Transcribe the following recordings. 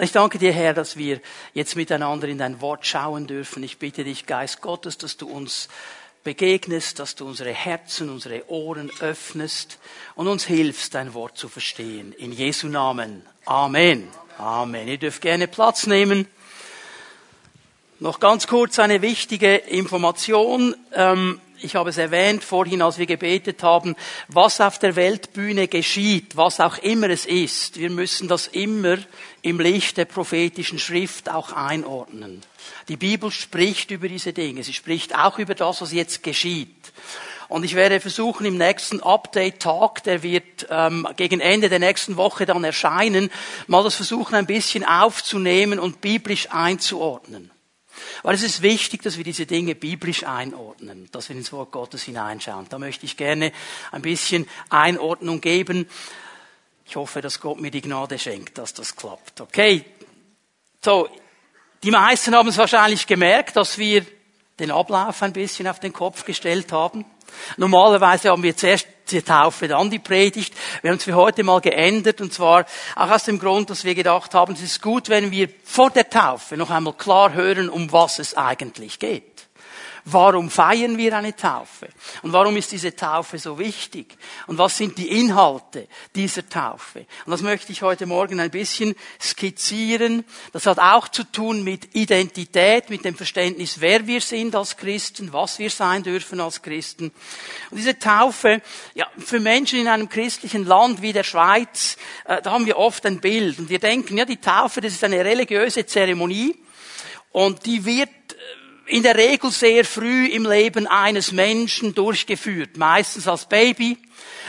Und ich danke dir, Herr, dass wir jetzt miteinander in dein Wort schauen dürfen. Ich bitte dich, Geist Gottes, dass du uns begegnest, dass du unsere Herzen, unsere Ohren öffnest und uns hilfst, dein Wort zu verstehen. In Jesu Namen. Amen. Amen. Ihr dürft gerne Platz nehmen. Noch ganz kurz eine wichtige Information. Ähm, ich habe es erwähnt vorhin, als wir gebetet haben, was auf der Weltbühne geschieht, was auch immer es ist. Wir müssen das immer im Licht der prophetischen Schrift auch einordnen. Die Bibel spricht über diese Dinge. Sie spricht auch über das, was jetzt geschieht. Und ich werde versuchen, im nächsten Update-Tag, der wird ähm, gegen Ende der nächsten Woche dann erscheinen, mal das versuchen, ein bisschen aufzunehmen und biblisch einzuordnen. Weil es ist wichtig, dass wir diese Dinge biblisch einordnen, dass wir ins Wort Gottes hineinschauen. Da möchte ich gerne ein bisschen Einordnung geben. Ich hoffe, dass Gott mir die Gnade schenkt, dass das klappt. Okay. So. Die meisten haben es wahrscheinlich gemerkt, dass wir den Ablauf ein bisschen auf den Kopf gestellt haben. Normalerweise haben wir zuerst die Taufe, dann die Predigt. Wir haben es für heute mal geändert und zwar auch aus dem Grund, dass wir gedacht haben, es ist gut, wenn wir vor der Taufe noch einmal klar hören, um was es eigentlich geht. Warum feiern wir eine Taufe? Und warum ist diese Taufe so wichtig? Und was sind die Inhalte dieser Taufe? Und das möchte ich heute Morgen ein bisschen skizzieren. Das hat auch zu tun mit Identität, mit dem Verständnis, wer wir sind als Christen, was wir sein dürfen als Christen. Und diese Taufe, ja, für Menschen in einem christlichen Land wie der Schweiz, äh, da haben wir oft ein Bild. Und wir denken, ja, die Taufe, das ist eine religiöse Zeremonie. Und die wird in der Regel sehr früh im Leben eines Menschen durchgeführt, meistens als Baby.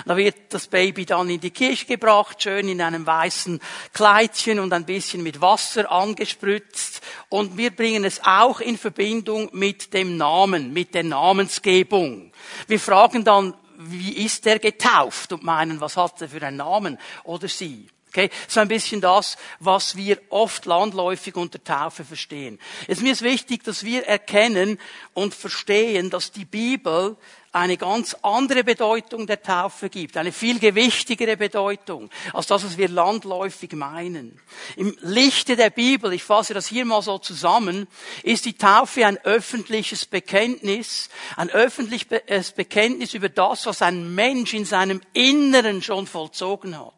Da wird das Baby dann in die Kirche gebracht, schön in einem weißen Kleidchen und ein bisschen mit Wasser angespritzt. Und wir bringen es auch in Verbindung mit dem Namen, mit der Namensgebung. Wir fragen dann, wie ist er getauft und meinen, was hat er für einen Namen oder sie. Okay, so ein bisschen das, was wir oft landläufig unter Taufe verstehen. Es ist mir wichtig, dass wir erkennen und verstehen, dass die Bibel eine ganz andere Bedeutung der Taufe gibt, eine viel gewichtigere Bedeutung als das, was wir landläufig meinen. Im Lichte der Bibel, ich fasse das hier mal so zusammen, ist die Taufe ein öffentliches Bekenntnis, ein öffentliches Bekenntnis über das, was ein Mensch in seinem Inneren schon vollzogen hat.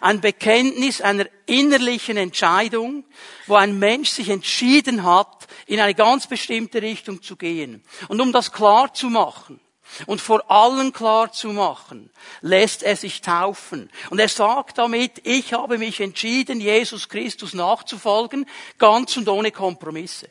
Ein Bekenntnis einer innerlichen Entscheidung, wo ein Mensch sich entschieden hat, in eine ganz bestimmte Richtung zu gehen. Und um das klar zu machen, und vor allen klar zu machen, lässt er sich taufen. Und er sagt damit, ich habe mich entschieden, Jesus Christus nachzufolgen, ganz und ohne Kompromisse.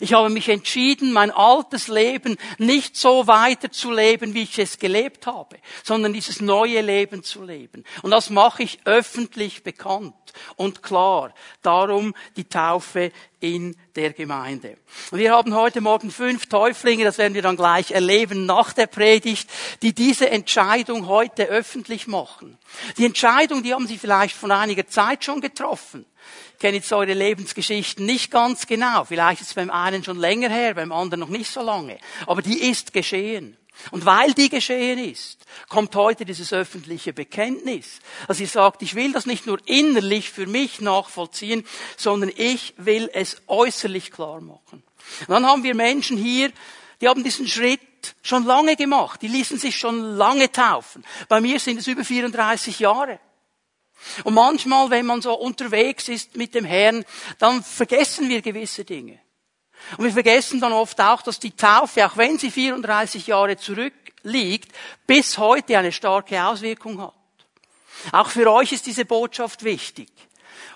Ich habe mich entschieden, mein altes Leben nicht so weiterzuleben, wie ich es gelebt habe, sondern dieses neue Leben zu leben. Und das mache ich öffentlich bekannt und klar. Darum die Taufe in der Gemeinde. Und wir haben heute Morgen fünf Täuflinge, das werden wir dann gleich erleben nach der Predigt, die diese Entscheidung heute öffentlich machen. Die Entscheidung, die haben sie vielleicht von einiger Zeit schon getroffen kenne jetzt eure Lebensgeschichten nicht ganz genau. Vielleicht ist es beim einen schon länger her, beim anderen noch nicht so lange. Aber die ist geschehen. Und weil die geschehen ist, kommt heute dieses öffentliche Bekenntnis. Dass ihr sagt, ich will das nicht nur innerlich für mich nachvollziehen, sondern ich will es äußerlich klar machen. Und dann haben wir Menschen hier, die haben diesen Schritt schon lange gemacht. Die ließen sich schon lange taufen. Bei mir sind es über 34 Jahre. Und manchmal, wenn man so unterwegs ist mit dem Herrn, dann vergessen wir gewisse Dinge. Und wir vergessen dann oft auch, dass die Taufe, auch wenn sie 34 Jahre zurückliegt, bis heute eine starke Auswirkung hat. Auch für euch ist diese Botschaft wichtig,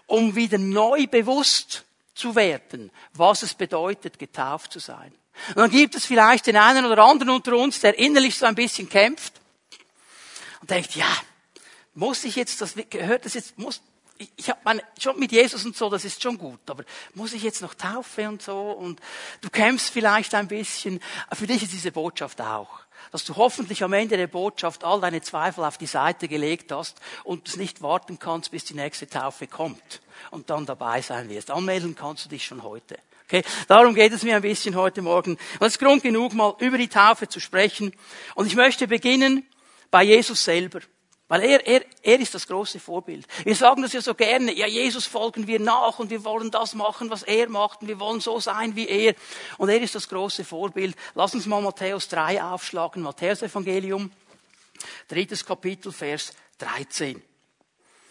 um wieder neu bewusst zu werden, was es bedeutet, getauft zu sein. Und dann gibt es vielleicht den einen oder anderen unter uns, der innerlich so ein bisschen kämpft und denkt, ja, muss ich jetzt das, gehört das jetzt, muss, ich, ich habe meine, schon mit Jesus und so, das ist schon gut, aber muss ich jetzt noch Taufe und so und du kämpfst vielleicht ein bisschen. Für dich ist diese Botschaft auch, dass du hoffentlich am Ende der Botschaft all deine Zweifel auf die Seite gelegt hast und es nicht warten kannst, bis die nächste Taufe kommt und dann dabei sein wirst. Anmelden kannst du dich schon heute. Okay, darum geht es mir ein bisschen heute Morgen. Und es ist Grund genug, mal über die Taufe zu sprechen. Und ich möchte beginnen bei Jesus selber. Weil er, er, er ist das große Vorbild. Wir sagen das ja so gerne, ja, Jesus folgen wir nach und wir wollen das machen, was er macht und wir wollen so sein wie er. Und er ist das große Vorbild. Lass uns mal Matthäus 3 aufschlagen, Matthäus Evangelium, drittes Kapitel, Vers 13.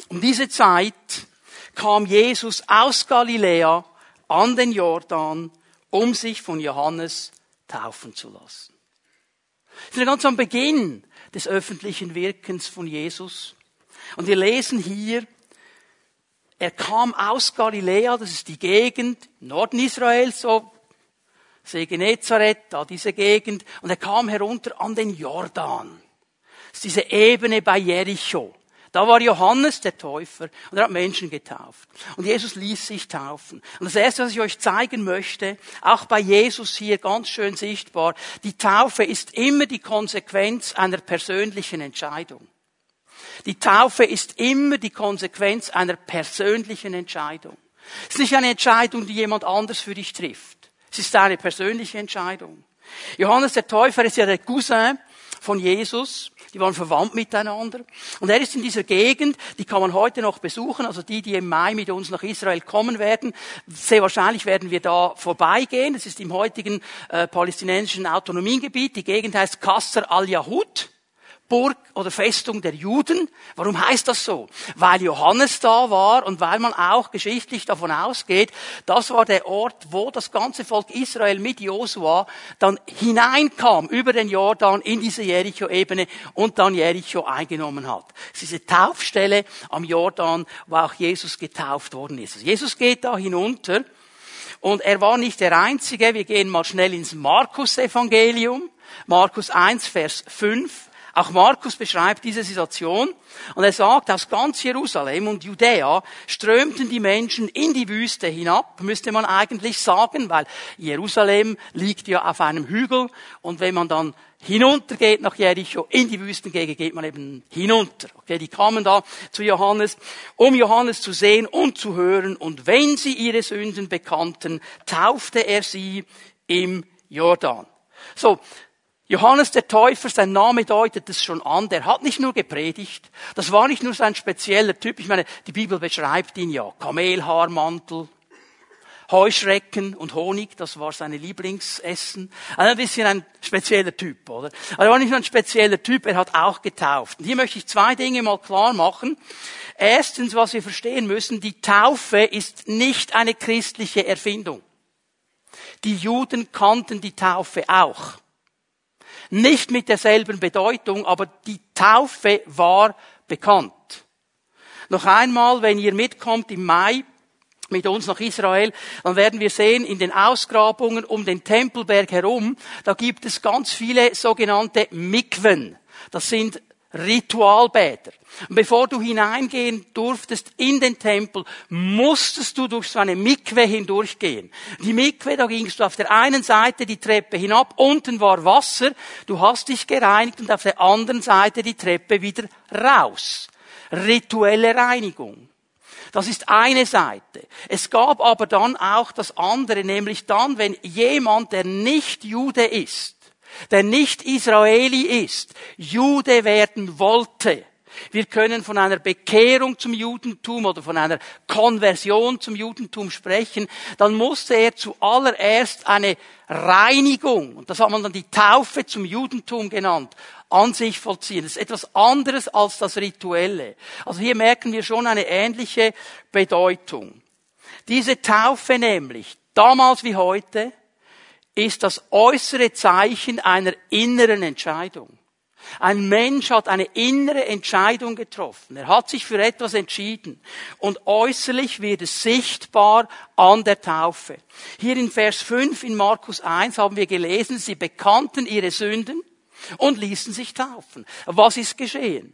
Um diese Zeit kam Jesus aus Galiläa an den Jordan, um sich von Johannes taufen zu lassen. Wir sind ganz am Beginn des öffentlichen Wirkens von Jesus. Und wir lesen hier, er kam aus Galiläa, das ist die Gegend, Norden Israels, so See Genezareth, da diese Gegend, und er kam herunter an den Jordan. Das ist diese Ebene bei Jericho. Da war Johannes der Täufer und er hat Menschen getauft. Und Jesus ließ sich taufen. Und das Erste, was ich euch zeigen möchte, auch bei Jesus hier ganz schön sichtbar, die Taufe ist immer die Konsequenz einer persönlichen Entscheidung. Die Taufe ist immer die Konsequenz einer persönlichen Entscheidung. Es ist nicht eine Entscheidung, die jemand anders für dich trifft. Es ist eine persönliche Entscheidung. Johannes der Täufer ist ja der Cousin von Jesus. Die waren verwandt miteinander. Und er ist in dieser Gegend, die kann man heute noch besuchen, also die, die im Mai mit uns nach Israel kommen werden. Sehr wahrscheinlich werden wir da vorbeigehen. Das ist im heutigen äh, palästinensischen Autonomiegebiet. Die Gegend heißt Kasser al-Yahud. Burg oder Festung der Juden. Warum heißt das so? Weil Johannes da war und weil man auch geschichtlich davon ausgeht, das war der Ort, wo das ganze Volk Israel mit Josua dann hineinkam über den Jordan in diese Jericho-Ebene und dann Jericho eingenommen hat. Das ist diese Taufstelle am Jordan, wo auch Jesus getauft worden ist. Also Jesus geht da hinunter und er war nicht der Einzige. Wir gehen mal schnell ins Markus-Evangelium. Markus 1, Vers 5. Auch Markus beschreibt diese Situation und er sagt, aus ganz Jerusalem und Judäa strömten die Menschen in die Wüste hinab, müsste man eigentlich sagen, weil Jerusalem liegt ja auf einem Hügel und wenn man dann hinuntergeht nach Jericho, in die Wüstengegend geht man eben hinunter. Okay, die kamen da zu Johannes, um Johannes zu sehen und zu hören und wenn sie ihre Sünden bekannten, taufte er sie im Jordan. So, Johannes der Täufer, sein Name deutet es schon an, der hat nicht nur gepredigt, das war nicht nur sein spezieller Typ, ich meine, die Bibel beschreibt ihn ja, Kamelhaarmantel, Heuschrecken und Honig, das war seine Lieblingsessen. Also ein bisschen ein spezieller Typ, oder? Aber er war nicht nur ein spezieller Typ, er hat auch getauft. Und hier möchte ich zwei Dinge mal klar machen. Erstens, was wir verstehen müssen, die Taufe ist nicht eine christliche Erfindung. Die Juden kannten die Taufe auch. Nicht mit derselben Bedeutung, aber die Taufe war bekannt. Noch einmal, wenn ihr mitkommt im Mai mit uns nach Israel, dann werden wir sehen, in den Ausgrabungen um den Tempelberg herum, da gibt es ganz viele sogenannte Mikwen. Das sind Ritualbäder. Bevor du hineingehen durftest in den Tempel, musstest du durch so eine Mikwe hindurchgehen. Die Mikwe, da gingst du auf der einen Seite die Treppe hinab, unten war Wasser, du hast dich gereinigt und auf der anderen Seite die Treppe wieder raus. Rituelle Reinigung. Das ist eine Seite. Es gab aber dann auch das andere, nämlich dann, wenn jemand, der nicht Jude ist, der nicht Israeli ist, Jude werden wollte. Wir können von einer Bekehrung zum Judentum oder von einer Konversion zum Judentum sprechen. Dann musste er zuallererst eine Reinigung, und das hat man dann die Taufe zum Judentum genannt, an sich vollziehen. Das ist etwas anderes als das Rituelle. Also hier merken wir schon eine ähnliche Bedeutung. Diese Taufe nämlich, damals wie heute, ist das äußere Zeichen einer inneren Entscheidung. Ein Mensch hat eine innere Entscheidung getroffen. Er hat sich für etwas entschieden. Und äußerlich wird es sichtbar an der Taufe. Hier in Vers 5 in Markus 1 haben wir gelesen, sie bekannten ihre Sünden und ließen sich taufen. Was ist geschehen?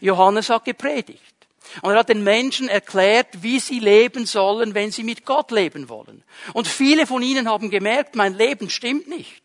Johannes hat gepredigt. Und er hat den Menschen erklärt, wie sie leben sollen, wenn sie mit Gott leben wollen. Und viele von ihnen haben gemerkt, mein Leben stimmt nicht.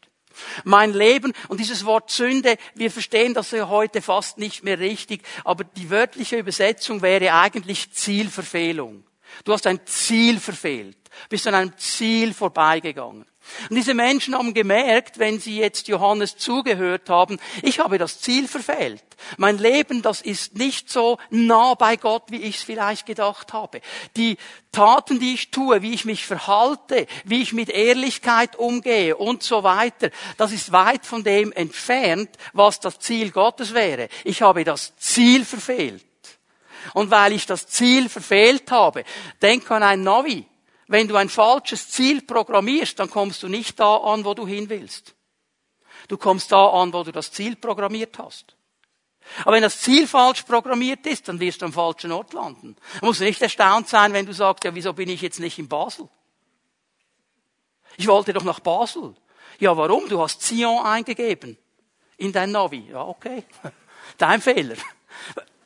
Mein Leben und dieses Wort Sünde, wir verstehen das ja heute fast nicht mehr richtig, aber die wörtliche Übersetzung wäre eigentlich Zielverfehlung. Du hast ein Ziel verfehlt, bist an einem Ziel vorbeigegangen. Und diese Menschen haben gemerkt, wenn sie jetzt Johannes zugehört haben, ich habe das Ziel verfehlt. Mein Leben, das ist nicht so nah bei Gott, wie ich es vielleicht gedacht habe. Die Taten, die ich tue, wie ich mich verhalte, wie ich mit Ehrlichkeit umgehe und so weiter, das ist weit von dem entfernt, was das Ziel Gottes wäre. Ich habe das Ziel verfehlt. Und weil ich das Ziel verfehlt habe, denk an ein Navi. Wenn du ein falsches Ziel programmierst, dann kommst du nicht da an, wo du hin willst. Du kommst da an, wo du das Ziel programmiert hast. Aber wenn das Ziel falsch programmiert ist, dann wirst du am falschen Ort landen. Du musst nicht erstaunt sein, wenn du sagst, ja, wieso bin ich jetzt nicht in Basel? Ich wollte doch nach Basel. Ja, warum? Du hast Zion eingegeben in dein Navi. Ja, okay. Dein Fehler.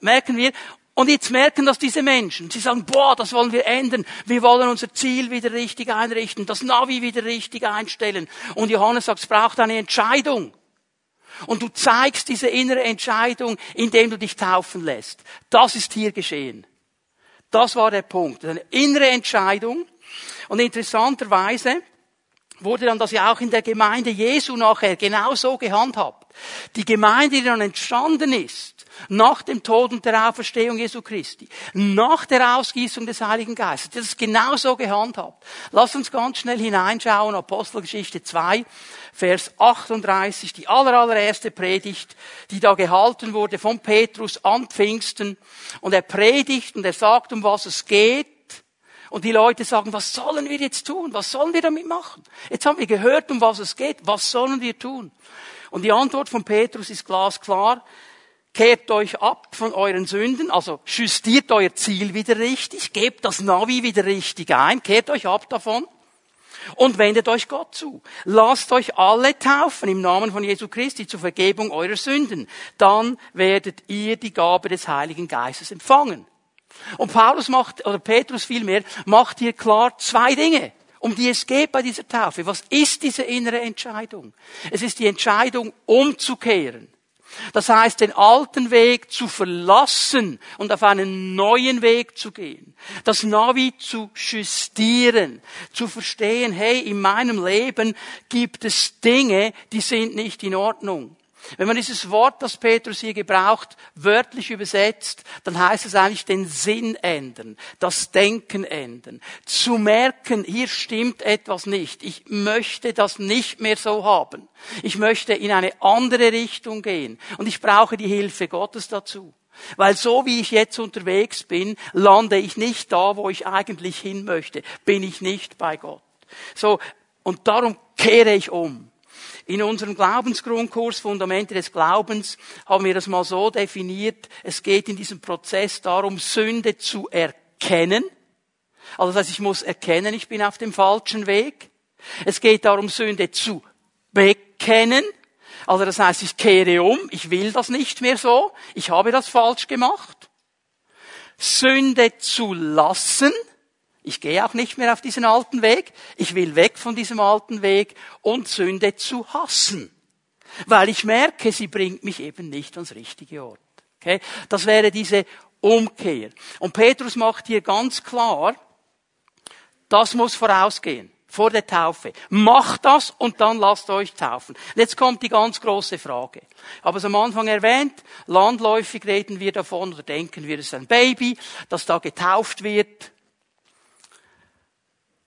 Merken wir, und jetzt merken das diese Menschen. Sie sagen, boah, das wollen wir ändern. Wir wollen unser Ziel wieder richtig einrichten, das Navi wieder richtig einstellen. Und Johannes sagt, es braucht eine Entscheidung. Und du zeigst diese innere Entscheidung, indem du dich taufen lässt. Das ist hier geschehen. Das war der Punkt. Eine innere Entscheidung. Und interessanterweise wurde dann das ja auch in der Gemeinde Jesu nachher genauso gehandhabt. Die Gemeinde, die dann entstanden ist, nach dem Tod und der Auferstehung Jesu Christi, nach der Ausgießung des Heiligen Geistes. Das ist genauso gehandhabt. Lass uns ganz schnell hineinschauen, Apostelgeschichte 2, Vers 38, die allerallererste Predigt, die da gehalten wurde von Petrus an Pfingsten. Und er predigt und er sagt, um was es geht. Und die Leute sagen, was sollen wir jetzt tun? Was sollen wir damit machen? Jetzt haben wir gehört, um was es geht. Was sollen wir tun? Und die Antwort von Petrus ist glasklar kehrt euch ab von euren Sünden, also justiert euer Ziel wieder richtig, gebt das Navi wieder richtig ein, kehrt euch ab davon und wendet euch Gott zu. Lasst euch alle taufen im Namen von Jesu Christi zur Vergebung eurer Sünden. Dann werdet ihr die Gabe des Heiligen Geistes empfangen. Und Paulus macht, oder Petrus vielmehr, macht hier klar zwei Dinge um die es geht bei dieser Taufe. Was ist diese innere Entscheidung? Es ist die Entscheidung, umzukehren. Das heißt, den alten Weg zu verlassen und auf einen neuen Weg zu gehen. Das Navi zu justieren, zu verstehen, hey, in meinem Leben gibt es Dinge, die sind nicht in Ordnung. Wenn man dieses Wort, das Petrus hier gebraucht, wörtlich übersetzt, dann heißt es eigentlich den Sinn ändern, das Denken ändern, zu merken, hier stimmt etwas nicht. Ich möchte das nicht mehr so haben. Ich möchte in eine andere Richtung gehen und ich brauche die Hilfe Gottes dazu. Weil so wie ich jetzt unterwegs bin, lande ich nicht da, wo ich eigentlich hin möchte. Bin ich nicht bei Gott. So, und darum kehre ich um. In unserem Glaubensgrundkurs Fundamente des Glaubens haben wir das mal so definiert. Es geht in diesem Prozess darum, Sünde zu erkennen. Also das heißt, ich muss erkennen, ich bin auf dem falschen Weg. Es geht darum, Sünde zu bekennen. Also das heißt, ich kehre um, ich will das nicht mehr so, ich habe das falsch gemacht. Sünde zu lassen. Ich gehe auch nicht mehr auf diesen alten Weg. Ich will weg von diesem alten Weg und Sünde zu hassen. Weil ich merke, sie bringt mich eben nicht ans richtige Ort. Okay? Das wäre diese Umkehr. Und Petrus macht hier ganz klar, das muss vorausgehen. Vor der Taufe. Macht das und dann lasst euch taufen. Jetzt kommt die ganz große Frage. Ich habe es am Anfang erwähnt. Landläufig reden wir davon oder denken wir, es ist ein Baby, das da getauft wird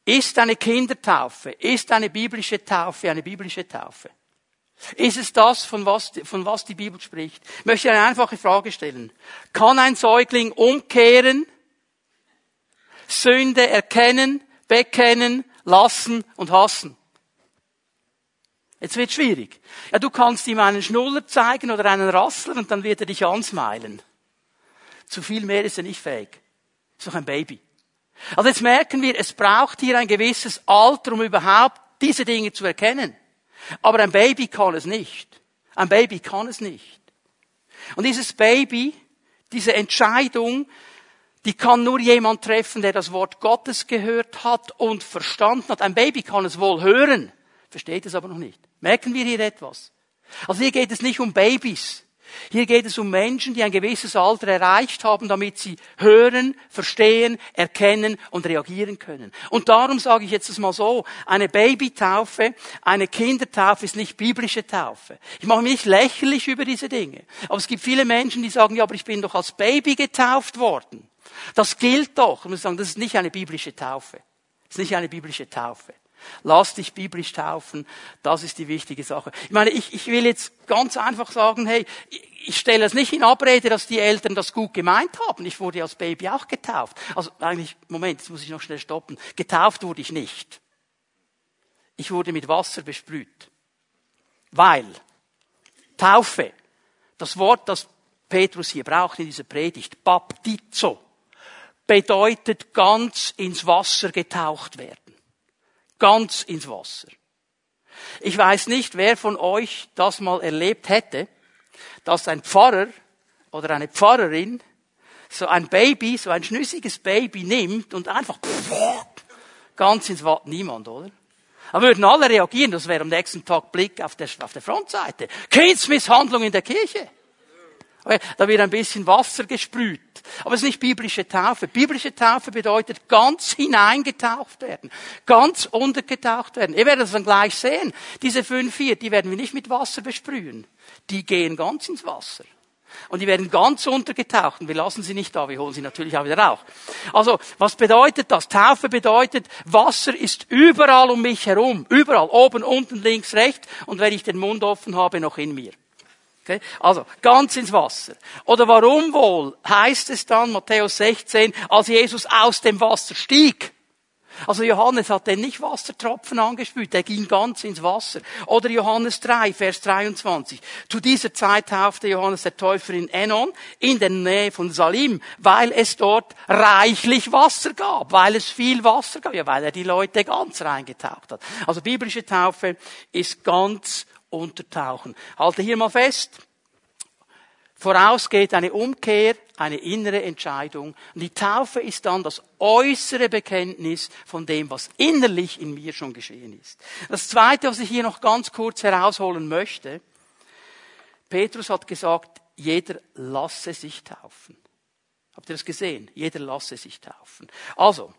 ist eine Kindertaufe, ist eine biblische Taufe eine biblische Taufe? Ist es das, von was, von was die Bibel spricht? Ich möchte eine einfache Frage stellen. Kann ein Säugling umkehren, Sünde erkennen, bekennen, lassen und hassen? Jetzt wird schwierig. Ja, du kannst ihm einen Schnuller zeigen oder einen Rassler und dann wird er dich ansmeilen. Zu viel mehr ist er nicht fähig. Ist doch ein Baby. Also jetzt merken wir, es braucht hier ein gewisses Alter, um überhaupt diese Dinge zu erkennen. Aber ein Baby kann es nicht. Ein Baby kann es nicht. Und dieses Baby, diese Entscheidung, die kann nur jemand treffen, der das Wort Gottes gehört hat und verstanden hat. Ein Baby kann es wohl hören, versteht es aber noch nicht. Merken wir hier etwas? Also hier geht es nicht um Babys. Hier geht es um Menschen, die ein gewisses Alter erreicht haben, damit sie hören, verstehen, erkennen und reagieren können. Und darum sage ich jetzt mal so, eine Babytaufe, eine Kindertaufe ist nicht biblische Taufe. Ich mache mich nicht lächerlich über diese Dinge. Aber es gibt viele Menschen, die sagen, ja, aber ich bin doch als Baby getauft worden. Das gilt doch. Und wir sagen, das ist nicht eine biblische Taufe. Das ist nicht eine biblische Taufe. Lass dich biblisch taufen. Das ist die wichtige Sache. Ich meine, ich, ich will jetzt ganz einfach sagen, hey, ich stelle es nicht in Abrede, dass die Eltern das gut gemeint haben. Ich wurde als Baby auch getauft. Also eigentlich, Moment, jetzt muss ich noch schnell stoppen. Getauft wurde ich nicht. Ich wurde mit Wasser besprüht. Weil Taufe, das Wort, das Petrus hier braucht in dieser Predigt, Baptizo, bedeutet ganz ins Wasser getaucht werden. Ganz ins Wasser. Ich weiß nicht, wer von euch das mal erlebt hätte, dass ein Pfarrer oder eine Pfarrerin so ein Baby, so ein schnüssiges Baby nimmt und einfach ganz ins Wasser. Niemand, oder? Aber würden alle reagieren, das wäre am nächsten Tag Blick auf der, auf der Frontseite. Kindsmisshandlung in der Kirche. Da wird ein bisschen Wasser gesprüht. Aber es ist nicht biblische Taufe. Biblische Taufe bedeutet ganz hineingetaucht werden. Ganz untergetaucht werden. Ihr werdet es dann gleich sehen. Diese fünf hier, die werden wir nicht mit Wasser besprühen. Die gehen ganz ins Wasser. Und die werden ganz untergetaucht. Und wir lassen sie nicht da, wir holen sie natürlich auch wieder raus. Also, was bedeutet das? Taufe bedeutet, Wasser ist überall um mich herum. Überall. Oben, unten, links, rechts. Und wenn ich den Mund offen habe, noch in mir. Okay? Also, ganz ins Wasser. Oder warum wohl heißt es dann, Matthäus 16, als Jesus aus dem Wasser stieg? Also Johannes hat denn nicht Wassertropfen angespült, der ging ganz ins Wasser. Oder Johannes 3, Vers 23. Zu dieser Zeit taufte Johannes der Täufer in Enon, in der Nähe von Salim, weil es dort reichlich Wasser gab, weil es viel Wasser gab, ja, weil er die Leute ganz reingetaucht hat. Also biblische Taufe ist ganz untertauchen. Halte hier mal fest. Vorausgeht eine Umkehr, eine innere Entscheidung. Und die Taufe ist dann das äußere Bekenntnis von dem, was innerlich in mir schon geschehen ist. Das Zweite, was ich hier noch ganz kurz herausholen möchte, Petrus hat gesagt, jeder lasse sich taufen. Habt ihr das gesehen? Jeder lasse sich taufen. Also,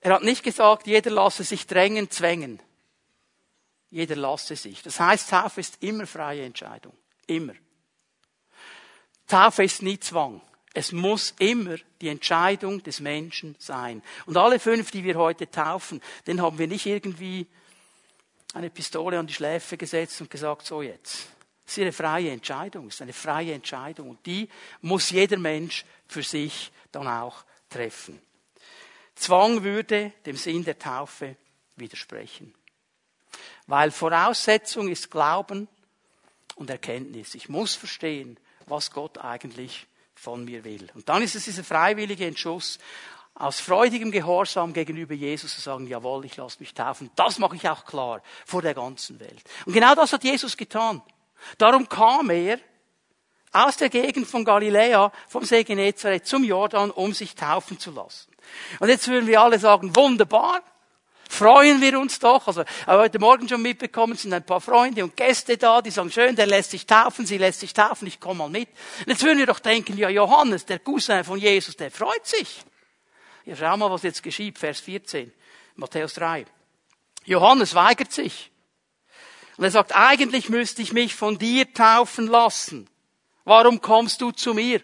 er hat nicht gesagt, jeder lasse sich drängen, zwängen. Jeder lasse sich. Das heißt, Taufe ist immer freie Entscheidung. Immer. Taufe ist nie Zwang. Es muss immer die Entscheidung des Menschen sein. Und alle fünf, die wir heute taufen, den haben wir nicht irgendwie eine Pistole an die Schläfe gesetzt und gesagt, so jetzt. Es ist eine freie Entscheidung, es ist eine freie Entscheidung. Und die muss jeder Mensch für sich dann auch treffen. Zwang würde dem Sinn der Taufe widersprechen. Weil Voraussetzung ist Glauben und Erkenntnis. Ich muss verstehen, was Gott eigentlich von mir will. Und dann ist es dieser freiwillige Entschluss, aus freudigem Gehorsam gegenüber Jesus zu sagen, jawohl, ich lasse mich taufen. Das mache ich auch klar vor der ganzen Welt. Und genau das hat Jesus getan. Darum kam er aus der Gegend von Galiläa, vom See Genezareth zum Jordan, um sich taufen zu lassen. Und jetzt würden wir alle sagen, wunderbar, freuen wir uns doch. Also heute Morgen schon mitbekommen, sind ein paar Freunde und Gäste da, die sagen, schön, der lässt sich taufen, sie lässt sich taufen, ich komme mal mit. Und jetzt würden wir doch denken, ja, Johannes, der Cousin von Jesus, der freut sich. Ja, schau mal, was jetzt geschieht, Vers 14, Matthäus 3. Johannes weigert sich. Und er sagt, eigentlich müsste ich mich von dir taufen lassen. Warum kommst du zu mir?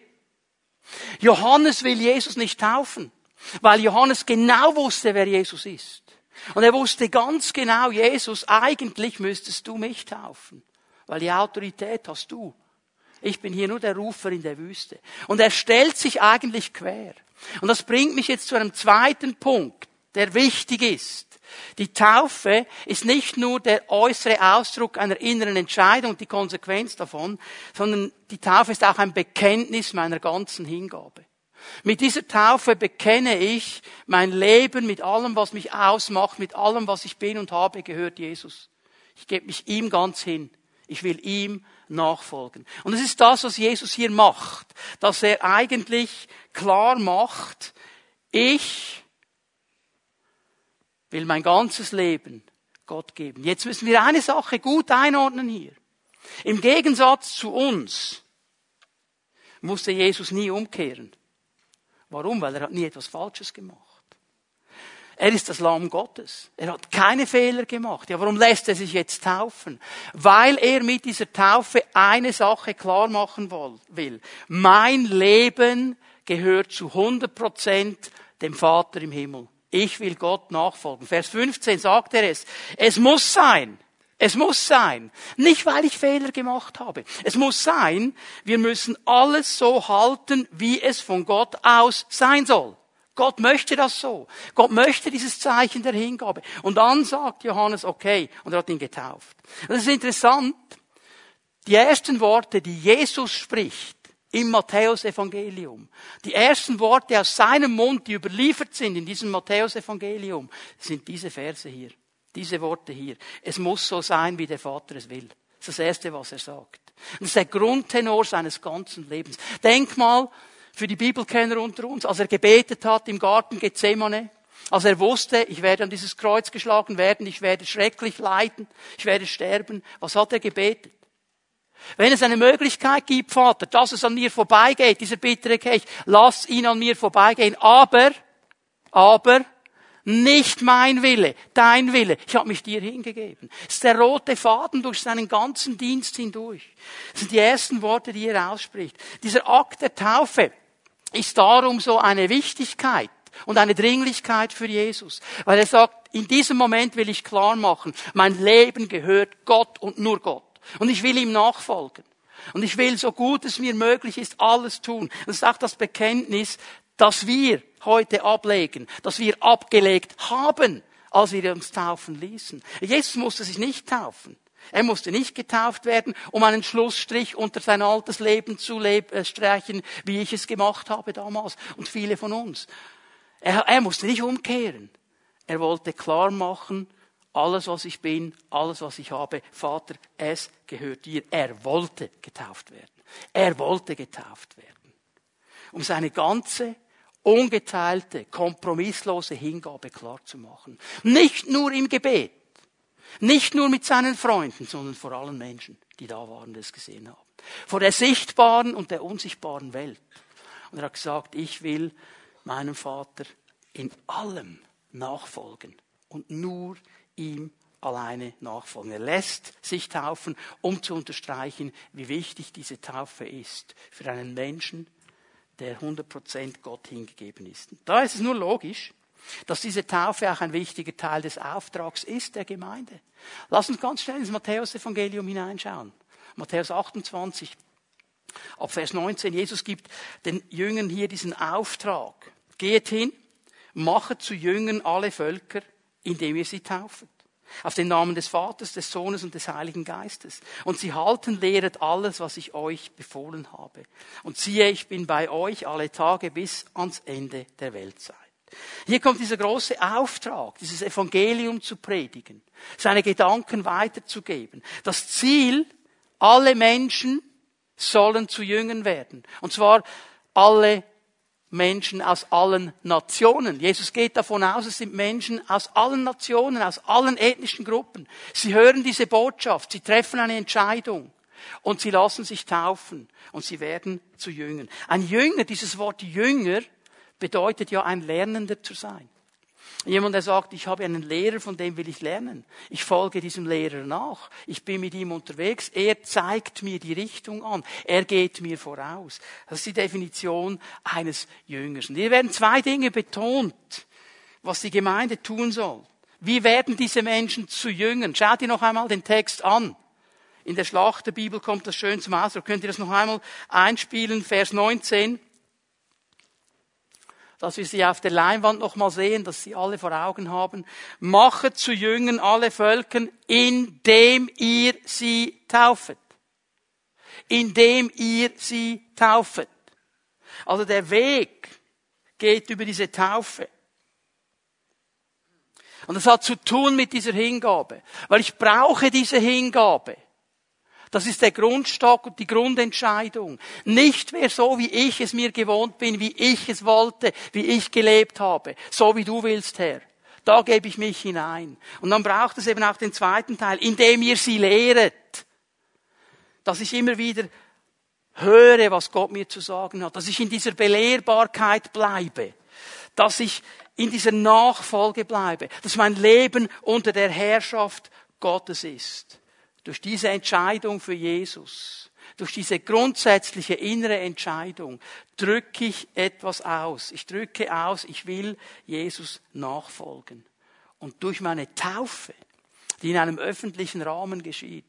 Johannes will Jesus nicht taufen, weil Johannes genau wusste, wer Jesus ist. Und er wusste ganz genau, Jesus, eigentlich müsstest du mich taufen, weil die Autorität hast du. Ich bin hier nur der Rufer in der Wüste. Und er stellt sich eigentlich quer. Und das bringt mich jetzt zu einem zweiten Punkt, der wichtig ist. Die Taufe ist nicht nur der äußere Ausdruck einer inneren Entscheidung und die Konsequenz davon, sondern die Taufe ist auch ein Bekenntnis meiner ganzen Hingabe. Mit dieser Taufe bekenne ich, mein Leben mit allem, was mich ausmacht, mit allem, was ich bin und habe, gehört Jesus. Ich gebe mich ihm ganz hin. Ich will ihm nachfolgen. Und es ist das, was Jesus hier macht, dass er eigentlich klar macht, ich will mein ganzes Leben Gott geben. Jetzt müssen wir eine Sache gut einordnen hier. Im Gegensatz zu uns musste Jesus nie umkehren. Warum? Weil er hat nie etwas Falsches gemacht. Er ist das Lamm Gottes. Er hat keine Fehler gemacht. Ja, warum lässt er sich jetzt taufen? Weil er mit dieser Taufe eine Sache klar machen will. Mein Leben gehört zu 100 Prozent dem Vater im Himmel. Ich will Gott nachfolgen. Vers 15 sagt er es. Es muss sein. Es muss sein. Nicht, weil ich Fehler gemacht habe. Es muss sein, wir müssen alles so halten, wie es von Gott aus sein soll. Gott möchte das so. Gott möchte dieses Zeichen der Hingabe. Und dann sagt Johannes, okay, und er hat ihn getauft. Das ist interessant. Die ersten Worte, die Jesus spricht im Matthäusevangelium, die ersten Worte aus seinem Mund, die überliefert sind in diesem Matthäusevangelium, sind diese Verse hier. Diese Worte hier. Es muss so sein, wie der Vater es will. Das ist das Erste, was er sagt. Das ist der Grundtenor seines ganzen Lebens. Denk mal, für die Bibelkenner unter uns, als er gebetet hat im Garten Gethsemane, als er wusste, ich werde an dieses Kreuz geschlagen werden, ich werde schrecklich leiden, ich werde sterben, was hat er gebetet? Wenn es eine Möglichkeit gibt, Vater, dass es an mir vorbeigeht, dieser bittere Kelch, lass ihn an mir vorbeigehen, aber, aber, nicht mein Wille, dein Wille. Ich habe mich dir hingegeben. Das ist der rote Faden durch seinen ganzen Dienst hindurch. Das sind die ersten Worte, die er ausspricht. Dieser Akt der Taufe ist darum so eine Wichtigkeit und eine Dringlichkeit für Jesus. Weil er sagt, in diesem Moment will ich klar machen, mein Leben gehört Gott und nur Gott. Und ich will ihm nachfolgen. Und ich will, so gut es mir möglich ist, alles tun. Das ist auch das Bekenntnis, dass wir heute ablegen, dass wir abgelegt haben, als wir uns taufen ließen. Jesus musste sich nicht taufen. Er musste nicht getauft werden, um einen Schlussstrich unter sein altes Leben zu äh, streichen, wie ich es gemacht habe damals und viele von uns. Er, er musste nicht umkehren. Er wollte klar machen, alles was ich bin, alles was ich habe, Vater, es gehört dir. Er wollte getauft werden. Er wollte getauft werden. Um seine ganze ungeteilte, kompromisslose Hingabe klar zu machen. Nicht nur im Gebet, nicht nur mit seinen Freunden, sondern vor allen Menschen, die da waren, es gesehen haben. Vor der sichtbaren und der unsichtbaren Welt. Und er hat gesagt, ich will meinem Vater in allem nachfolgen und nur ihm alleine nachfolgen. Er lässt sich taufen, um zu unterstreichen, wie wichtig diese Taufe ist für einen Menschen, der 100% Gott hingegeben ist. Da ist es nur logisch, dass diese Taufe auch ein wichtiger Teil des Auftrags ist der Gemeinde. Lass uns ganz schnell ins Matthäus-Evangelium hineinschauen. Matthäus 28, ab Vers 19. Jesus gibt den Jüngern hier diesen Auftrag. Geht hin, machet zu Jüngern alle Völker, indem ihr sie tauft. Auf den Namen des Vaters, des Sohnes und des Heiligen Geistes. Und sie halten, lehret alles, was ich euch befohlen habe. Und siehe, ich bin bei euch alle Tage bis ans Ende der Weltzeit. Hier kommt dieser große Auftrag, dieses Evangelium zu predigen, seine Gedanken weiterzugeben. Das Ziel, alle Menschen sollen zu Jüngern werden. Und zwar alle Menschen aus allen Nationen. Jesus geht davon aus, es sind Menschen aus allen Nationen, aus allen ethnischen Gruppen. Sie hören diese Botschaft, sie treffen eine Entscheidung und sie lassen sich taufen und sie werden zu Jüngern. Ein Jünger, dieses Wort Jünger, bedeutet ja ein Lernender zu sein. Jemand, der sagt, ich habe einen Lehrer, von dem will ich lernen. Ich folge diesem Lehrer nach. Ich bin mit ihm unterwegs. Er zeigt mir die Richtung an. Er geht mir voraus. Das ist die Definition eines Jüngers. Und hier werden zwei Dinge betont, was die Gemeinde tun soll. Wie werden diese Menschen zu Jüngern? Schaut ihr noch einmal den Text an. In der Schlachterbibel kommt das schön zum Ausdruck. Könnt ihr das noch einmal einspielen? Vers 19 dass wir sie auf der Leinwand nochmal sehen, dass sie alle vor Augen haben. Machet zu Jüngern alle Völkern, indem ihr sie taufet. Indem ihr sie taufet. Also der Weg geht über diese Taufe. Und das hat zu tun mit dieser Hingabe. Weil ich brauche diese Hingabe. Das ist der Grundstock und die Grundentscheidung. Nicht mehr so, wie ich es mir gewohnt bin, wie ich es wollte, wie ich gelebt habe. So wie du willst, Herr. Da gebe ich mich hinein. Und dann braucht es eben auch den zweiten Teil, indem ihr sie lehret. Dass ich immer wieder höre, was Gott mir zu sagen hat, dass ich in dieser Belehrbarkeit bleibe, dass ich in dieser Nachfolge bleibe, dass mein Leben unter der Herrschaft Gottes ist. Durch diese Entscheidung für Jesus, durch diese grundsätzliche innere Entscheidung drücke ich etwas aus. Ich drücke aus, ich will Jesus nachfolgen. Und durch meine Taufe, die in einem öffentlichen Rahmen geschieht,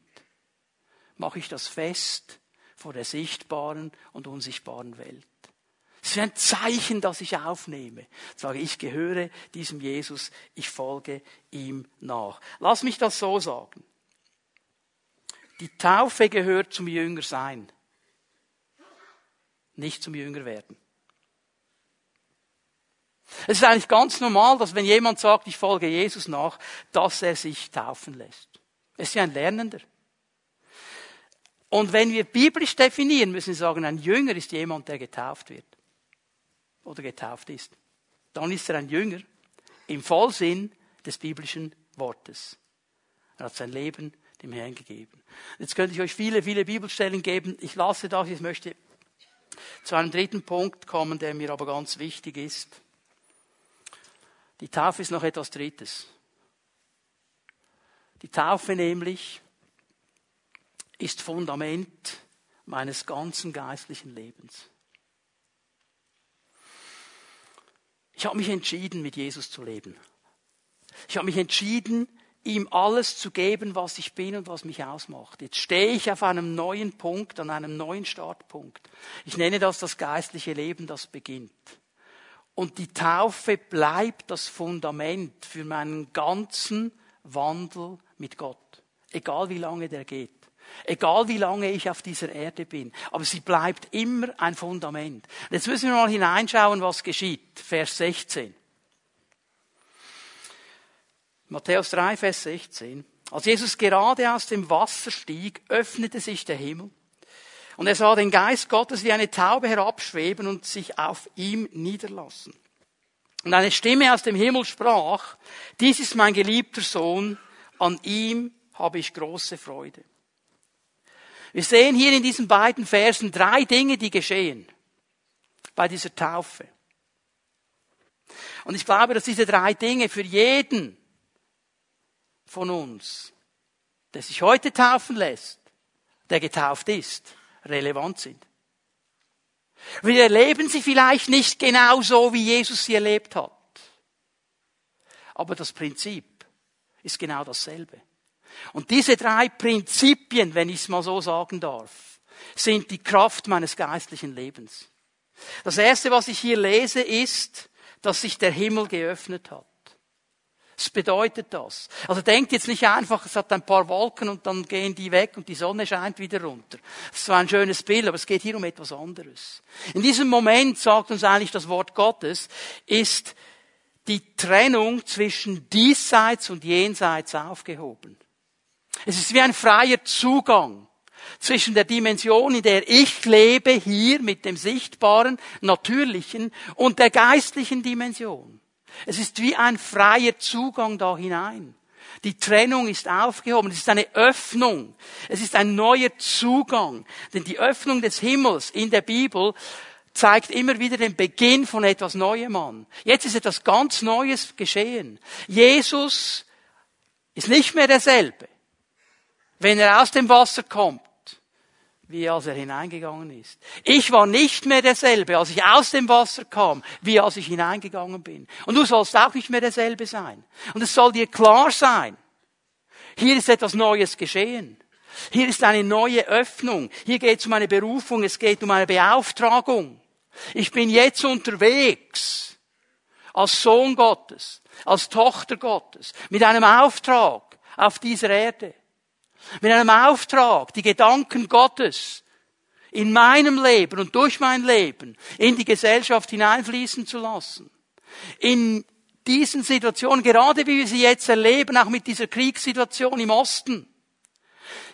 mache ich das fest vor der sichtbaren und unsichtbaren Welt. Es ist ein Zeichen, das ich aufnehme. Ich sage, ich gehöre diesem Jesus, ich folge ihm nach. Lass mich das so sagen. Die Taufe gehört zum Jüngersein, nicht zum Jüngerwerden. Es ist eigentlich ganz normal, dass wenn jemand sagt, ich folge Jesus nach, dass er sich taufen lässt. Es ist ja ein Lernender. Und wenn wir biblisch definieren, müssen wir sagen, ein Jünger ist jemand, der getauft wird. Oder getauft ist. Dann ist er ein Jünger im Vollsinn des biblischen Wortes. Er hat sein Leben dem Herrn gegeben. Jetzt könnte ich euch viele, viele Bibelstellen geben. Ich lasse das. Ich möchte zu einem dritten Punkt kommen, der mir aber ganz wichtig ist. Die Taufe ist noch etwas Drittes. Die Taufe nämlich ist Fundament meines ganzen geistlichen Lebens. Ich habe mich entschieden, mit Jesus zu leben. Ich habe mich entschieden, ihm alles zu geben, was ich bin und was mich ausmacht. Jetzt stehe ich auf einem neuen Punkt, an einem neuen Startpunkt. Ich nenne das das geistliche Leben, das beginnt. Und die Taufe bleibt das Fundament für meinen ganzen Wandel mit Gott. Egal wie lange der geht. Egal wie lange ich auf dieser Erde bin. Aber sie bleibt immer ein Fundament. Und jetzt müssen wir mal hineinschauen, was geschieht. Vers 16. Matthäus 3, Vers 16. Als Jesus gerade aus dem Wasser stieg, öffnete sich der Himmel. Und er sah den Geist Gottes wie eine Taube herabschweben und sich auf ihm niederlassen. Und eine Stimme aus dem Himmel sprach, dies ist mein geliebter Sohn, an ihm habe ich große Freude. Wir sehen hier in diesen beiden Versen drei Dinge, die geschehen bei dieser Taufe. Und ich glaube, dass diese drei Dinge für jeden von uns, der sich heute taufen lässt, der getauft ist, relevant sind. Wir erleben sie vielleicht nicht genau so, wie Jesus sie erlebt hat. Aber das Prinzip ist genau dasselbe. Und diese drei Prinzipien, wenn ich es mal so sagen darf, sind die Kraft meines geistlichen Lebens. Das erste, was ich hier lese, ist, dass sich der Himmel geöffnet hat. Was bedeutet das? Also denkt jetzt nicht einfach, es hat ein paar Wolken und dann gehen die weg und die Sonne scheint wieder runter. Das ist zwar ein schönes Bild, aber es geht hier um etwas anderes. In diesem Moment, sagt uns eigentlich das Wort Gottes, ist die Trennung zwischen diesseits und jenseits aufgehoben. Es ist wie ein freier Zugang zwischen der Dimension, in der ich lebe, hier mit dem sichtbaren, natürlichen und der geistlichen Dimension. Es ist wie ein freier Zugang da hinein. Die Trennung ist aufgehoben. Es ist eine Öffnung. Es ist ein neuer Zugang. Denn die Öffnung des Himmels in der Bibel zeigt immer wieder den Beginn von etwas Neuem an. Jetzt ist etwas ganz Neues geschehen. Jesus ist nicht mehr derselbe wenn er aus dem Wasser kommt, wie als er hineingegangen ist. Ich war nicht mehr derselbe, als ich aus dem Wasser kam, wie als ich hineingegangen bin. Und du sollst auch nicht mehr derselbe sein. Und es soll dir klar sein, hier ist etwas Neues geschehen. Hier ist eine neue Öffnung. Hier geht es um eine Berufung, es geht um eine Beauftragung. Ich bin jetzt unterwegs als Sohn Gottes, als Tochter Gottes, mit einem Auftrag auf dieser Erde mit einem Auftrag, die Gedanken Gottes in meinem Leben und durch mein Leben in die Gesellschaft hineinfließen zu lassen. In diesen Situationen, gerade wie wir sie jetzt erleben, auch mit dieser Kriegssituation im Osten.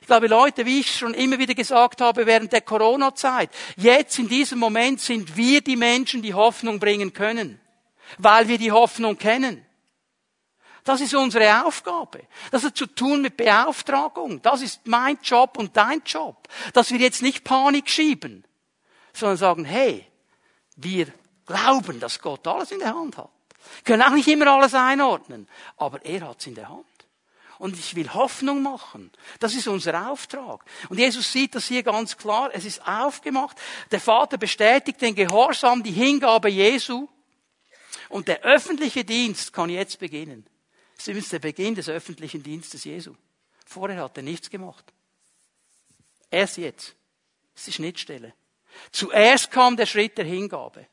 Ich glaube, Leute, wie ich schon immer wieder gesagt habe während der Corona-Zeit, jetzt in diesem Moment sind wir die Menschen, die Hoffnung bringen können, weil wir die Hoffnung kennen. Das ist unsere Aufgabe. Das hat zu tun mit Beauftragung. Das ist mein Job und dein Job. Dass wir jetzt nicht Panik schieben. sondern sagen, hey, wir glauben, dass Gott alles in der Hand hat. können auch nicht immer alles einordnen, aber er hat es in der Hand. Und ich will Hoffnung machen. Das ist unser Auftrag. Und Jesus sieht das hier ganz klar. Es ist aufgemacht. Der Vater bestätigt den Gehorsam, die Hingabe Jesu. Und der öffentliche Dienst kann jetzt beginnen. Das ist übrigens der Beginn des öffentlichen Dienstes Jesu. Vorher hat er nichts gemacht. Erst jetzt. Das ist die Schnittstelle. Zuerst kam der Schritt der Hingabe.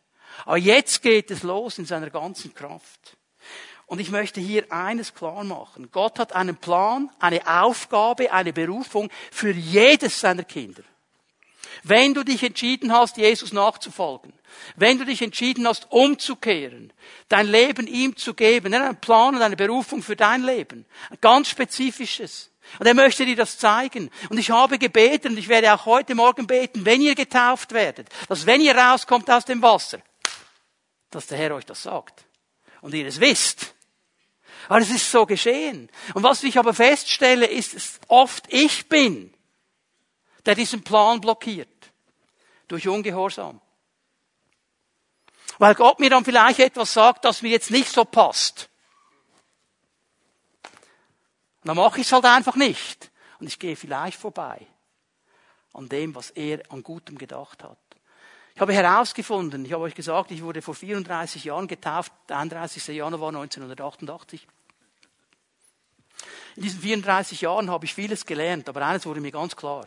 Aber jetzt geht es los in seiner ganzen Kraft. Und ich möchte hier eines klar machen. Gott hat einen Plan, eine Aufgabe, eine Berufung für jedes seiner Kinder. Wenn du dich entschieden hast, Jesus nachzufolgen, wenn du dich entschieden hast, umzukehren, dein Leben ihm zu geben, hat einen Plan und eine Berufung für dein Leben, ein ganz spezifisches. Und er möchte dir das zeigen. Und ich habe gebeten, und ich werde auch heute Morgen beten, wenn ihr getauft werdet, dass wenn ihr rauskommt aus dem Wasser, dass der Herr euch das sagt. Und ihr es wisst. Aber es ist so geschehen. Und was ich aber feststelle, ist, dass oft ich bin, der diesen Plan blockiert. Durch Ungehorsam. Weil Gott mir dann vielleicht etwas sagt, das mir jetzt nicht so passt. dann mache ich es halt einfach nicht. Und ich gehe vielleicht vorbei an dem, was er an Gutem gedacht hat. Ich habe herausgefunden, ich habe euch gesagt, ich wurde vor 34 Jahren getauft, der 31. Januar 1988. In diesen 34 Jahren habe ich vieles gelernt, aber eines wurde mir ganz klar.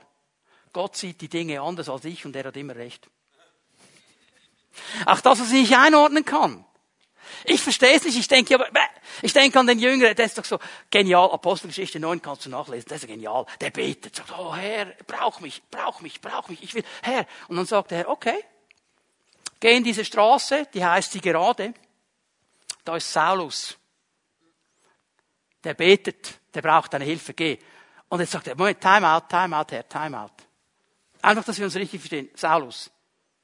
Gott sieht die Dinge anders als ich und er hat immer recht. Auch das, was ich nicht einordnen kann. Ich verstehe es nicht. Ich denke, aber, ich denke an den Jüngeren, der ist doch so genial. Apostelgeschichte 9 kannst du nachlesen. Der ist genial. Der betet, sagt, oh Herr, brauch mich, brauch mich, brauch mich. Ich will, Herr. Und dann sagt der Herr, okay. Geh in diese Straße, die heißt die Gerade. Da ist Saulus. Der betet, der braucht deine Hilfe, geh. Und jetzt sagt er, Moment, time out, time out, Herr, time out. Einfach, dass wir uns richtig verstehen. Saulus.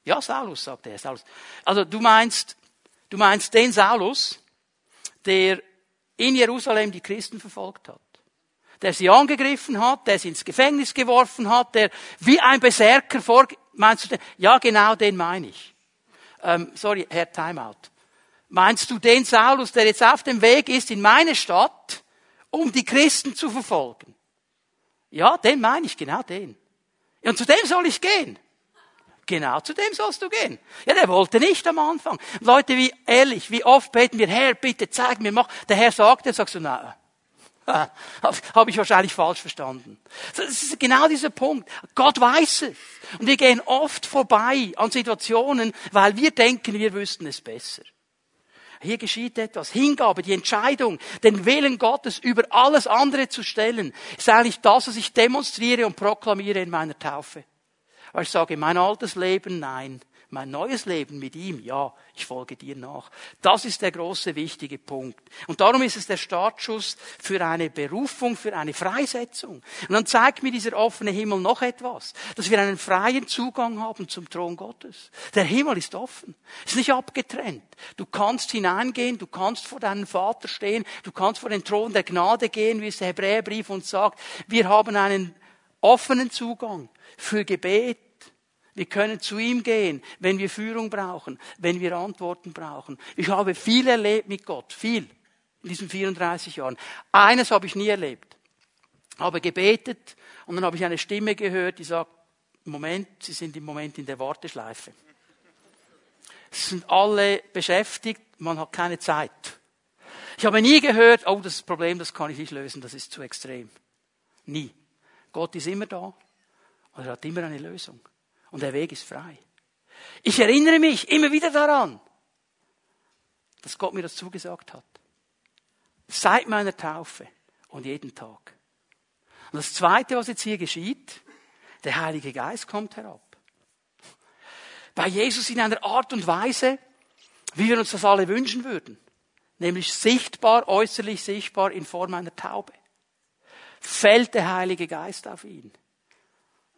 Ja, Saulus, sagt er, Saulus. Also, du meinst, du meinst den Saulus, der in Jerusalem die Christen verfolgt hat. Der sie angegriffen hat, der sie ins Gefängnis geworfen hat, der wie ein Berserker vor, meinst du den? Ja, genau den meine ich. Ähm, sorry, Herr Timeout. Meinst du den Saulus, der jetzt auf dem Weg ist in meine Stadt, um die Christen zu verfolgen? Ja, den meine ich, genau den. Und zu dem soll ich gehen. Genau zu dem sollst du gehen. Ja, der wollte nicht am Anfang. Leute, wie ehrlich, wie oft beten wir, Herr, bitte zeig mir, mach. Der Herr sagt, dann sagst du, na, habe ich wahrscheinlich falsch verstanden. Das ist genau dieser Punkt. Gott weiß es. Und wir gehen oft vorbei an Situationen, weil wir denken, wir wüssten es besser. Hier geschieht etwas. Hingabe, die Entscheidung, den Willen Gottes über alles andere zu stellen, ist eigentlich das, was ich demonstriere und proklamiere in meiner Taufe. Weil ich sage, mein altes Leben, nein. Mein neues Leben mit ihm, ja, ich folge dir nach. Das ist der große, wichtige Punkt. Und darum ist es der Startschuss für eine Berufung, für eine Freisetzung. Und dann zeigt mir dieser offene Himmel noch etwas, dass wir einen freien Zugang haben zum Thron Gottes. Der Himmel ist offen, ist nicht abgetrennt. Du kannst hineingehen, du kannst vor deinem Vater stehen, du kannst vor den Thron der Gnade gehen, wie es der Hebräerbrief uns sagt. Wir haben einen offenen Zugang für Gebet, wir können zu ihm gehen, wenn wir Führung brauchen, wenn wir Antworten brauchen. Ich habe viel erlebt mit Gott, viel in diesen 34 Jahren. Eines habe ich nie erlebt. Habe gebetet und dann habe ich eine Stimme gehört, die sagt, Moment, Sie sind im Moment in der Warteschleife. Es sind alle beschäftigt, man hat keine Zeit. Ich habe nie gehört, oh, das Problem, das kann ich nicht lösen, das ist zu extrem. Nie. Gott ist immer da und er hat immer eine Lösung und der Weg ist frei. Ich erinnere mich immer wieder daran, dass Gott mir das zugesagt hat. Seit meiner Taufe und jeden Tag. Und das Zweite, was jetzt hier geschieht, der Heilige Geist kommt herab. Bei Jesus in einer Art und Weise, wie wir uns das alle wünschen würden. Nämlich sichtbar, äußerlich sichtbar in Form einer Taube. Fällt der Heilige Geist auf ihn.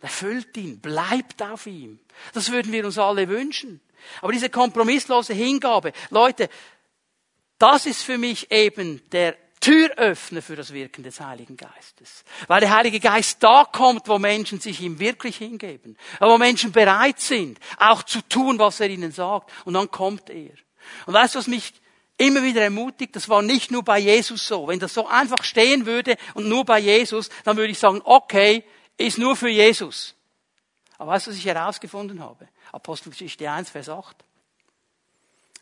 Erfüllt ihn, bleibt auf ihm. Das würden wir uns alle wünschen. Aber diese kompromisslose Hingabe, Leute, das ist für mich eben der Türöffner für das Wirken des Heiligen Geistes. Weil der Heilige Geist da kommt, wo Menschen sich ihm wirklich hingeben. Wo Menschen bereit sind, auch zu tun, was er ihnen sagt. Und dann kommt er. Und weißt du, was mich immer wieder ermutigt, das war nicht nur bei Jesus so. Wenn das so einfach stehen würde und nur bei Jesus, dann würde ich sagen, okay, ist nur für Jesus. Aber weißt du, was ich herausgefunden habe? Apostelgeschichte 1, Vers 8.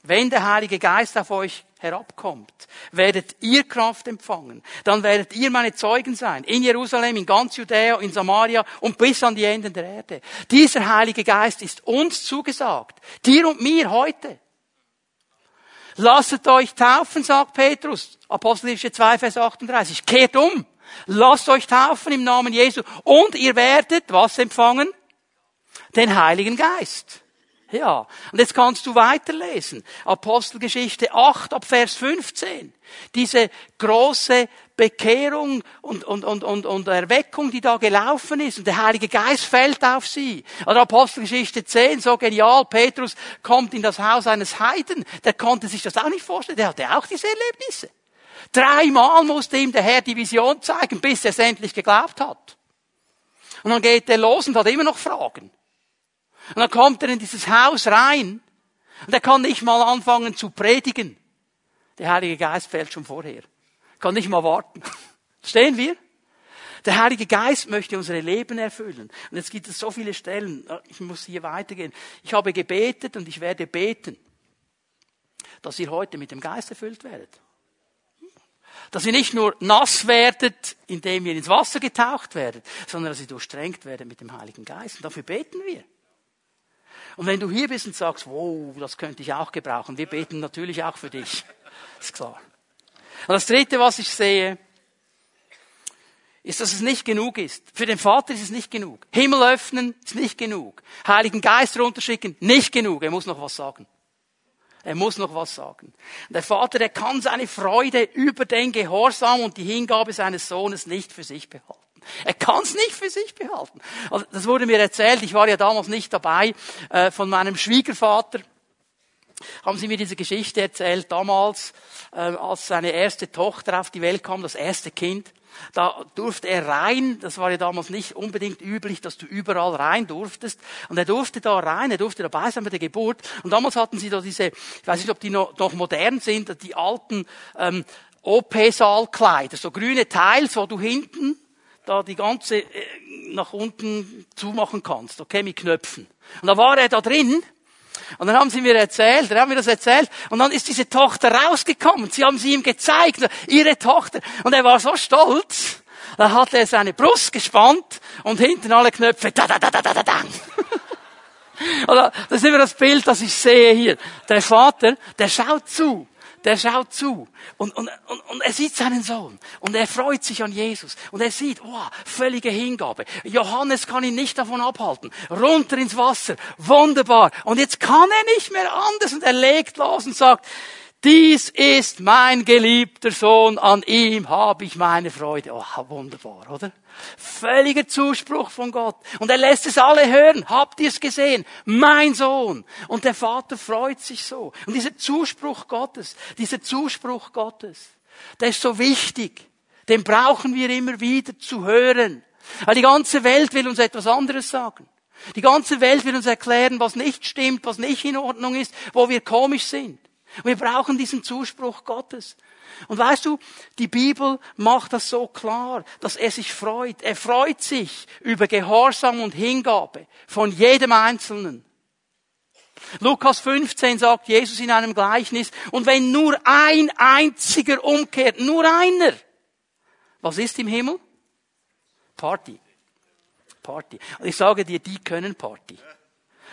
Wenn der Heilige Geist auf euch herabkommt, werdet ihr Kraft empfangen. Dann werdet ihr meine Zeugen sein. In Jerusalem, in ganz Judäa, in Samaria und bis an die Enden der Erde. Dieser Heilige Geist ist uns zugesagt. Dir und mir heute. Lasset euch taufen, sagt Petrus. Apostelische 2, Vers 38. Kehrt um. Lasst euch taufen im Namen Jesu. Und ihr werdet was empfangen? Den Heiligen Geist. Ja. Und jetzt kannst du weiterlesen. Apostelgeschichte 8 ab Vers 15. Diese große Bekehrung und, und, und, und, und Erweckung, die da gelaufen ist. Und der Heilige Geist fällt auf sie. Oder Apostelgeschichte 10, so genial. Petrus kommt in das Haus eines Heiden. Der konnte sich das auch nicht vorstellen. Der hatte auch diese Erlebnisse. Dreimal musste ihm der Herr die Vision zeigen, bis er es endlich geglaubt hat. Und dann geht er los und hat immer noch Fragen. Und dann kommt er in dieses Haus rein und er kann nicht mal anfangen zu predigen. Der Heilige Geist fällt schon vorher. Kann nicht mal warten. Stehen wir? Der Heilige Geist möchte unsere Leben erfüllen. Und jetzt gibt es so viele Stellen. Ich muss hier weitergehen. Ich habe gebetet und ich werde beten, dass ihr heute mit dem Geist erfüllt werdet. Dass ihr nicht nur nass werdet, indem ihr ins Wasser getaucht werdet, sondern dass ihr durchsträngt werdet mit dem Heiligen Geist. Und dafür beten wir. Und wenn du hier bist und sagst, wow, das könnte ich auch gebrauchen, wir beten natürlich auch für dich. Ist klar. Und das dritte, was ich sehe, ist, dass es nicht genug ist. Für den Vater ist es nicht genug. Himmel öffnen ist nicht genug. Heiligen Geist runterschicken, nicht genug. Er muss noch was sagen. Er muss noch was sagen. Der Vater, der kann seine Freude über den Gehorsam und die Hingabe seines Sohnes nicht für sich behalten. Er kann es nicht für sich behalten. Also, das wurde mir erzählt, ich war ja damals nicht dabei, äh, von meinem Schwiegervater. Haben sie mir diese Geschichte erzählt, damals, äh, als seine erste Tochter auf die Welt kam, das erste Kind. Da durfte er rein, das war ja damals nicht unbedingt üblich, dass du überall rein durftest. Und er durfte da rein, er durfte dabei sein bei der Geburt. Und damals hatten sie da diese, ich weiß nicht, ob die noch, noch modern sind, die alten ähm, OP-Saalkleider, so grüne Teils, wo du hinten da die ganze äh, nach unten zumachen kannst, okay, mit Knöpfen. Und da war er da drin und dann haben sie mir erzählt, dann haben mir das erzählt und dann ist diese Tochter rausgekommen. Sie haben sie ihm gezeigt, ihre Tochter. Und er war so stolz. Da hat er seine Brust gespannt und hinten alle Knöpfe. Da, da, da, da, da, da. Oder, das ist immer das Bild, das ich sehe hier. Der Vater, der schaut zu der schaut zu und, und, und, und er sieht seinen Sohn und er freut sich an Jesus und er sieht, oh, völlige Hingabe. Johannes kann ihn nicht davon abhalten. Runter ins Wasser, wunderbar. Und jetzt kann er nicht mehr anders und er legt los und sagt, dies ist mein geliebter Sohn, an ihm habe ich meine Freude. Oh, wunderbar, oder? Völliger Zuspruch von Gott. Und er lässt es alle hören. Habt ihr es gesehen? Mein Sohn. Und der Vater freut sich so. Und dieser Zuspruch Gottes, dieser Zuspruch Gottes, der ist so wichtig. Den brauchen wir immer wieder zu hören. Weil die ganze Welt will uns etwas anderes sagen. Die ganze Welt will uns erklären, was nicht stimmt, was nicht in Ordnung ist, wo wir komisch sind. Wir brauchen diesen Zuspruch Gottes. Und weißt du, die Bibel macht das so klar, dass er sich freut. Er freut sich über Gehorsam und Hingabe von jedem Einzelnen. Lukas 15 sagt Jesus in einem Gleichnis, und wenn nur ein einziger umkehrt, nur einer, was ist im Himmel? Party. Party. Und ich sage dir, die können Party.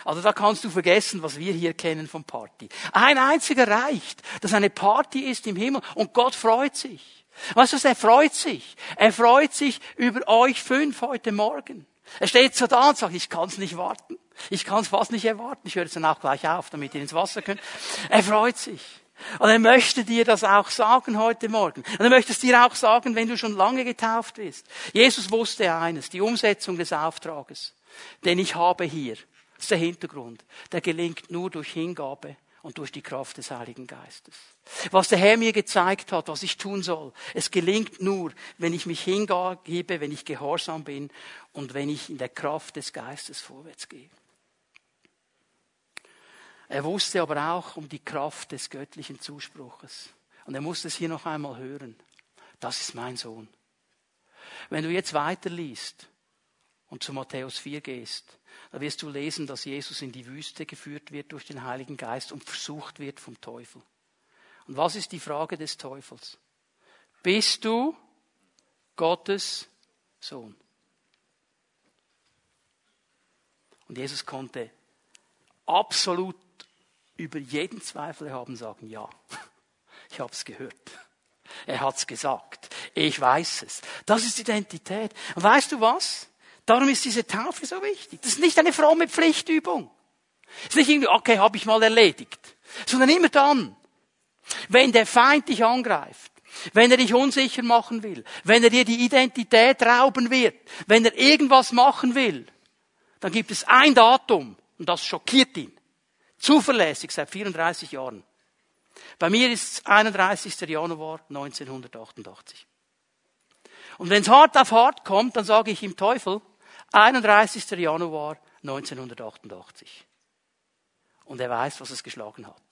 Also da kannst du vergessen, was wir hier kennen vom Party. Ein einziger reicht, dass eine Party ist im Himmel und Gott freut sich. Weißt du, er freut sich. Er freut sich über euch fünf heute Morgen. Er steht so da und sagt, ich kann es nicht warten. Ich kann es fast nicht erwarten. Ich höre jetzt dann auch gleich auf, damit ihr ins Wasser könnt. Er freut sich. Und er möchte dir das auch sagen heute Morgen. Und er möchte es dir auch sagen, wenn du schon lange getauft bist. Jesus wusste eines, die Umsetzung des Auftrages, den ich habe hier ist der Hintergrund. Der gelingt nur durch Hingabe und durch die Kraft des Heiligen Geistes. Was der Herr mir gezeigt hat, was ich tun soll, es gelingt nur, wenn ich mich hingebe, wenn ich gehorsam bin und wenn ich in der Kraft des Geistes vorwärts gehe. Er wusste aber auch um die Kraft des göttlichen Zuspruches. Und er musste es hier noch einmal hören. Das ist mein Sohn. Wenn du jetzt weiterliest und zu Matthäus 4 gehst, da wirst du lesen, dass Jesus in die Wüste geführt wird durch den Heiligen Geist und versucht wird vom Teufel. Und was ist die Frage des Teufels? Bist du Gottes Sohn? Und Jesus konnte absolut über jeden Zweifel haben sagen, ja, ich habe es gehört. Er hat es gesagt. Ich weiß es. Das ist Identität. Und weißt du was? Darum ist diese Taufe so wichtig. Das ist nicht eine fromme Pflichtübung. Es ist nicht irgendwie, okay, habe ich mal erledigt. Sondern immer dann, wenn der Feind dich angreift, wenn er dich unsicher machen will, wenn er dir die Identität rauben wird, wenn er irgendwas machen will, dann gibt es ein Datum und das schockiert ihn. Zuverlässig seit 34 Jahren. Bei mir ist es 31. Januar 1988. Und wenn es hart auf hart kommt, dann sage ich ihm Teufel, 31. Januar 1988. Und er weiß, was es geschlagen hat.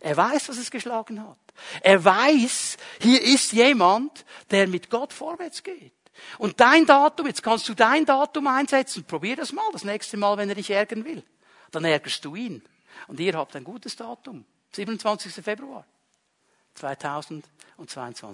Er weiß, was es geschlagen hat. Er weiß, hier ist jemand, der mit Gott vorwärts geht. Und dein Datum, jetzt kannst du dein Datum einsetzen. Probier das mal, das nächste Mal, wenn er dich ärgern will. Dann ärgerst du ihn. Und ihr habt ein gutes Datum. 27. Februar 2022.